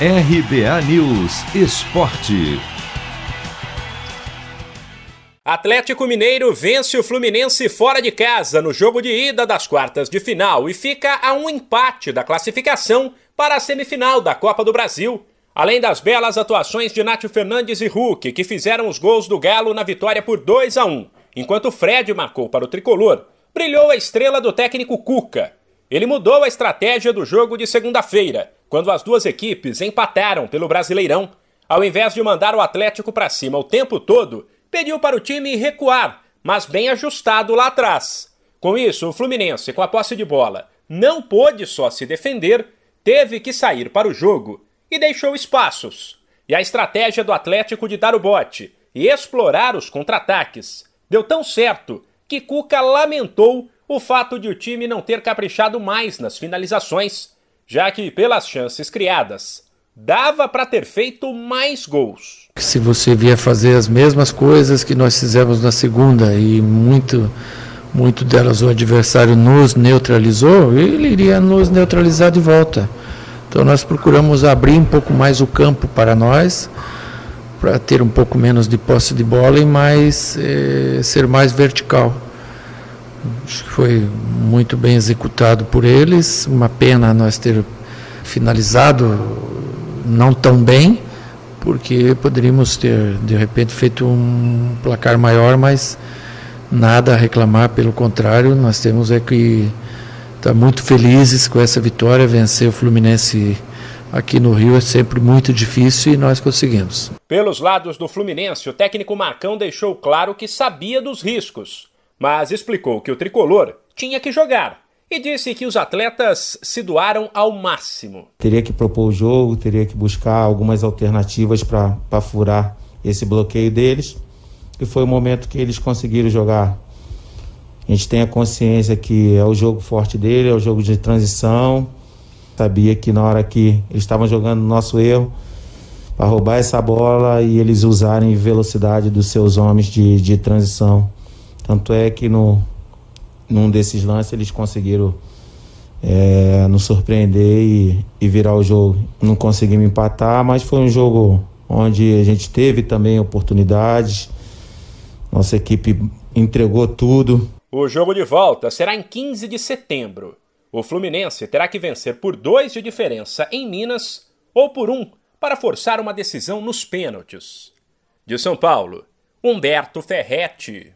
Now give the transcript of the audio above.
RBA News Esporte. Atlético Mineiro vence o Fluminense fora de casa no jogo de ida das quartas de final e fica a um empate da classificação para a semifinal da Copa do Brasil. Além das belas atuações de Nátio Fernandes e Hulk, que fizeram os gols do Galo na vitória por 2 a 1, enquanto Fred marcou para o tricolor, brilhou a estrela do técnico Cuca. Ele mudou a estratégia do jogo de segunda-feira, quando as duas equipes empataram pelo Brasileirão. Ao invés de mandar o Atlético para cima o tempo todo, pediu para o time recuar, mas bem ajustado lá atrás. Com isso, o Fluminense, com a posse de bola, não pôde só se defender, teve que sair para o jogo e deixou espaços. E a estratégia do Atlético de dar o bote e explorar os contra-ataques deu tão certo que Cuca lamentou o fato de o time não ter caprichado mais nas finalizações já que, pelas chances criadas, dava para ter feito mais gols. Se você vier fazer as mesmas coisas que nós fizemos na segunda e muito muito delas o adversário nos neutralizou, ele iria nos neutralizar de volta. Então nós procuramos abrir um pouco mais o campo para nós, para ter um pouco menos de posse de bola e mais eh, ser mais vertical. Acho que foi muito bem executado por eles. Uma pena nós ter finalizado não tão bem, porque poderíamos ter de repente feito um placar maior, mas nada a reclamar, pelo contrário, nós temos é que estar tá muito felizes com essa vitória, vencer o Fluminense aqui no Rio é sempre muito difícil e nós conseguimos. Pelos lados do Fluminense, o técnico Marcão deixou claro que sabia dos riscos mas explicou que o tricolor tinha que jogar e disse que os atletas se doaram ao máximo. Teria que propor o jogo, teria que buscar algumas alternativas para furar esse bloqueio deles e foi o momento que eles conseguiram jogar. A gente tem a consciência que é o jogo forte dele, é o jogo de transição. Sabia que na hora que eles estavam jogando o nosso erro, para roubar essa bola e eles usarem velocidade dos seus homens de, de transição. Tanto é que no, num desses lances eles conseguiram é, nos surpreender e, e, virar o jogo. Não conseguimos empatar, mas foi um jogo onde a gente teve também oportunidades. Nossa equipe entregou tudo. O jogo de volta será em 15 de setembro. O Fluminense terá que vencer por dois de diferença em Minas ou por um para forçar uma decisão nos pênaltis. De São Paulo, Humberto Ferretti.